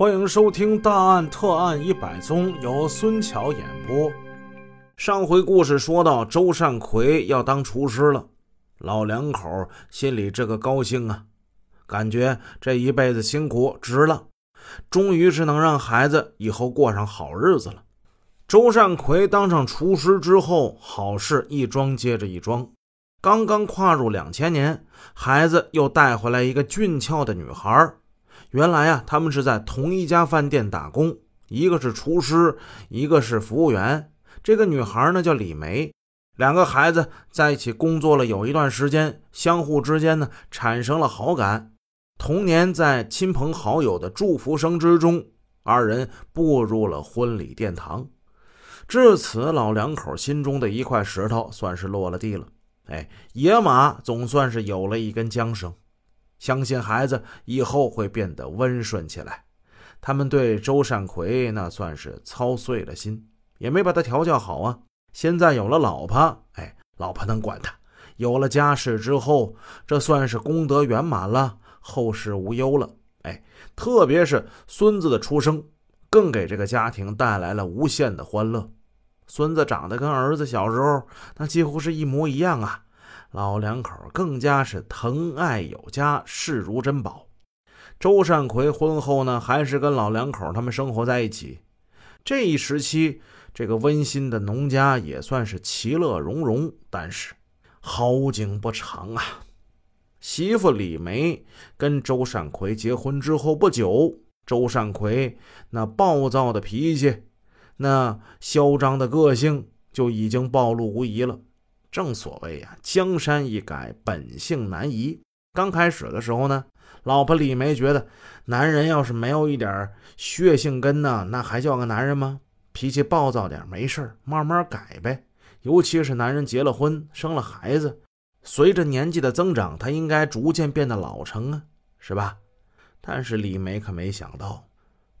欢迎收听《大案特案一百宗》，由孙桥演播。上回故事说到，周善奎要当厨师了，老两口心里这个高兴啊，感觉这一辈子辛苦值了，终于是能让孩子以后过上好日子了。周善奎当上厨师之后，好事一桩接着一桩。刚刚跨入两千年，孩子又带回来一个俊俏的女孩。原来啊，他们是在同一家饭店打工，一个是厨师，一个是服务员。这个女孩呢叫李梅。两个孩子在一起工作了有一段时间，相互之间呢产生了好感。同年，在亲朋好友的祝福声之中，二人步入了婚礼殿堂。至此，老两口心中的一块石头算是落了地了。哎，野马总算是有了一根缰绳，相信孩子以后会变得温顺起来。他们对周善奎那算是操碎了心，也没把他调教好啊。现在有了老婆，哎，老婆能管他；有了家室之后，这算是功德圆满了，后事无忧了。哎，特别是孙子的出生，更给这个家庭带来了无限的欢乐。孙子长得跟儿子小时候那几乎是一模一样啊！老两口更加是疼爱有加，视如珍宝。周善奎婚后呢，还是跟老两口他们生活在一起。这一时期，这个温馨的农家也算是其乐融融。但是好景不长啊！媳妇李梅跟周善奎结婚之后不久，周善奎那暴躁的脾气。那嚣张的个性就已经暴露无遗了。正所谓呀，江山易改，本性难移。刚开始的时候呢，老婆李梅觉得，男人要是没有一点血性根呢，那还叫个男人吗？脾气暴躁点没事慢慢改呗。尤其是男人结了婚，生了孩子，随着年纪的增长，他应该逐渐变得老成啊，是吧？但是李梅可没想到，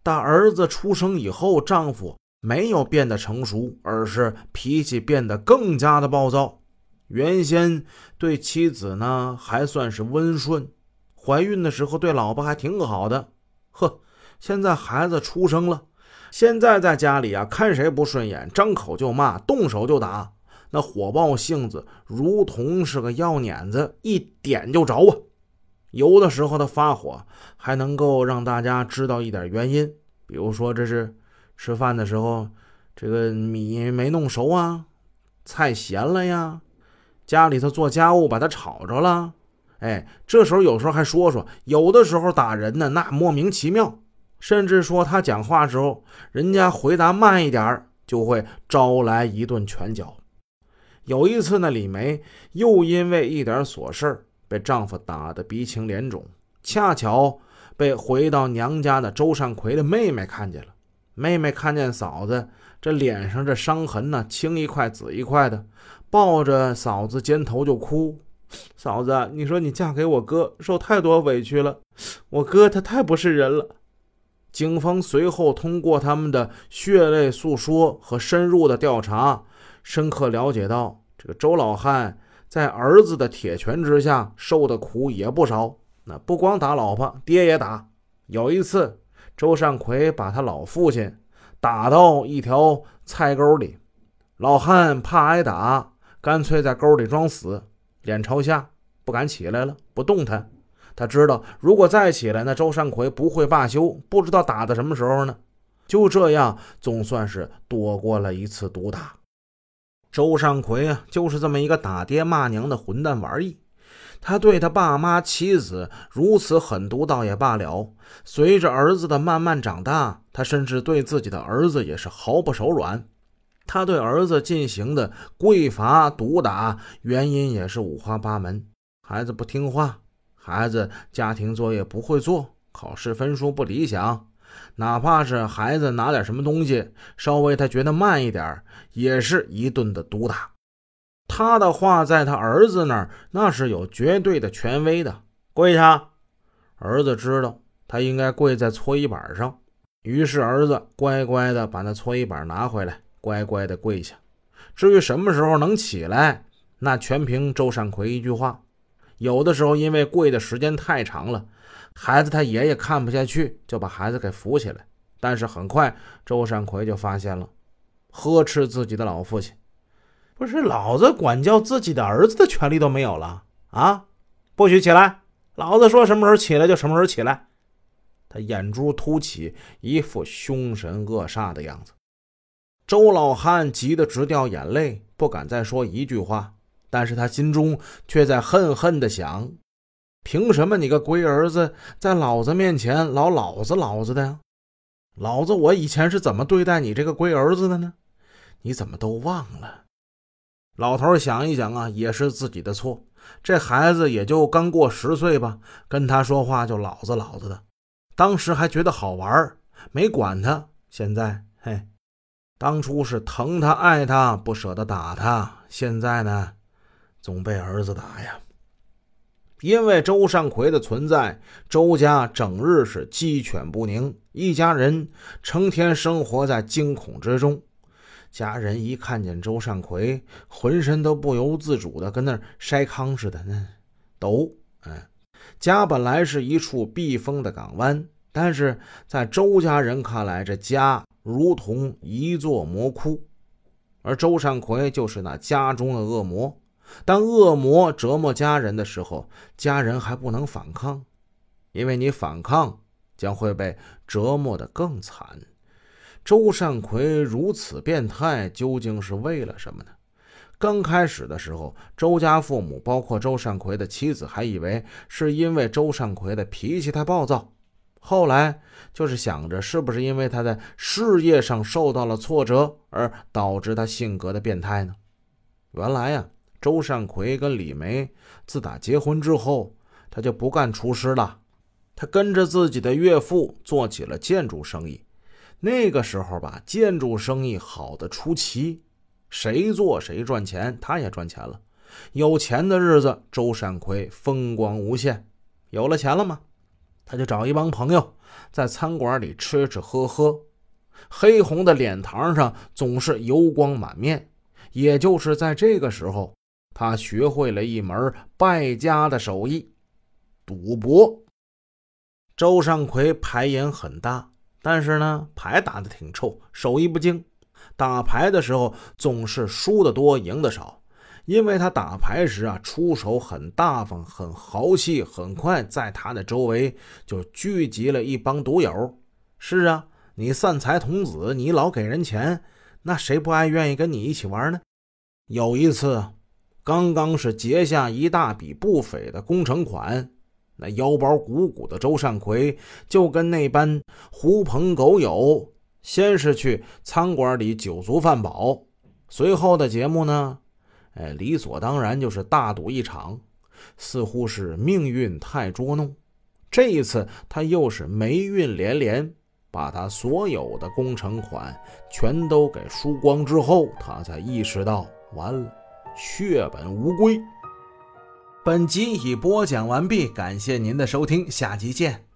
大儿子出生以后，丈夫。没有变得成熟，而是脾气变得更加的暴躁。原先对妻子呢还算是温顺，怀孕的时候对老婆还挺好的。呵，现在孩子出生了，现在在家里啊看谁不顺眼，张口就骂，动手就打，那火爆性子如同是个药碾子，一点就着啊。有的时候他发火还能够让大家知道一点原因，比如说这是。吃饭的时候，这个米没弄熟啊，菜咸了呀，家里头做家务把他吵着了，哎，这时候有时候还说说，有的时候打人呢，那莫名其妙，甚至说他讲话时候，人家回答慢一点就会招来一顿拳脚。有一次呢，李梅又因为一点琐事被丈夫打得鼻青脸肿，恰巧被回到娘家的周善奎的妹妹看见了。妹妹看见嫂子这脸上这伤痕呢，青一块紫一块的，抱着嫂子肩头就哭。嫂子，你说你嫁给我哥，受太多委屈了，我哥他太不是人了。警方随后通过他们的血泪诉说和深入的调查，深刻了解到这个周老汉在儿子的铁拳之下受的苦也不少。那不光打老婆，爹也打。有一次。周善奎把他老父亲打到一条菜沟里，老汉怕挨打，干脆在沟里装死，脸朝下，不敢起来了，不动弹。他知道，如果再起来，那周善奎不会罢休，不知道打到什么时候呢。就这样，总算是躲过了一次毒打。周善奎啊，就是这么一个打爹骂娘的混蛋玩意。他对他爸妈、妻子如此狠毒，倒也罢了。随着儿子的慢慢长大，他甚至对自己的儿子也是毫不手软。他对儿子进行的跪罚、毒打，原因也是五花八门。孩子不听话，孩子家庭作业不会做，考试分数不理想，哪怕是孩子拿点什么东西，稍微他觉得慢一点，也是一顿的毒打。他的话在他儿子那儿那是有绝对的权威的，跪下。儿子知道他应该跪在搓衣板上，于是儿子乖乖的把那搓衣板拿回来，乖乖的跪下。至于什么时候能起来，那全凭周善奎一句话。有的时候因为跪的时间太长了，孩子他爷爷看不下去，就把孩子给扶起来。但是很快，周善奎就发现了，呵斥自己的老父亲：“不是老子管教自己的儿子的权利都没有了啊！不许起来！老子说什么时候起来就什么时候起来！”他眼珠凸起，一副凶神恶煞的样子。周老汉急得直掉眼泪，不敢再说一句话，但是他心中却在恨恨地想：凭什么你个龟儿子在老子面前老老子老子的呀？老子我以前是怎么对待你这个龟儿子的呢？你怎么都忘了？老头想一想啊，也是自己的错。这孩子也就刚过十岁吧，跟他说话就老子老子的，当时还觉得好玩，没管他。现在，嘿，当初是疼他爱他，不舍得打他，现在呢，总被儿子打呀。因为周善奎的存在，周家整日是鸡犬不宁，一家人成天生活在惊恐之中。家人一看见周善奎，浑身都不由自主的跟那筛糠似的，那抖。哎，家本来是一处避风的港湾，但是在周家人看来，这家如同一座魔窟，而周善奎就是那家中的恶魔。当恶魔折磨家人的时候，家人还不能反抗，因为你反抗将会被折磨得更惨。周善奎如此变态，究竟是为了什么呢？刚开始的时候，周家父母，包括周善奎的妻子，还以为是因为周善奎的脾气太暴躁。后来就是想着，是不是因为他在事业上受到了挫折，而导致他性格的变态呢？原来呀。周善奎跟李梅自打结婚之后，他就不干厨师了，他跟着自己的岳父做起了建筑生意。那个时候吧，建筑生意好的出奇，谁做谁赚钱，他也赚钱了。有钱的日子，周善奎风光无限。有了钱了吗？他就找一帮朋友在餐馆里吃吃喝喝，黑红的脸膛上总是油光满面。也就是在这个时候。他学会了一门败家的手艺——赌博。周善奎牌瘾很大，但是呢，牌打得挺臭，手艺不精。打牌的时候总是输得多，赢得少。因为他打牌时啊，出手很大方，很豪气，很快在他的周围就聚集了一帮赌友。是啊，你散财童子，你老给人钱，那谁不爱愿意跟你一起玩呢？有一次。刚刚是结下一大笔不菲的工程款，那腰包鼓鼓的周善奎就跟那班狐朋狗友，先是去餐馆里酒足饭饱，随后的节目呢，哎，理所当然就是大赌一场。似乎是命运太捉弄，这一次他又是霉运连连，把他所有的工程款全都给输光之后，他才意识到完了。血本无归。本集已播讲完毕，感谢您的收听，下集见。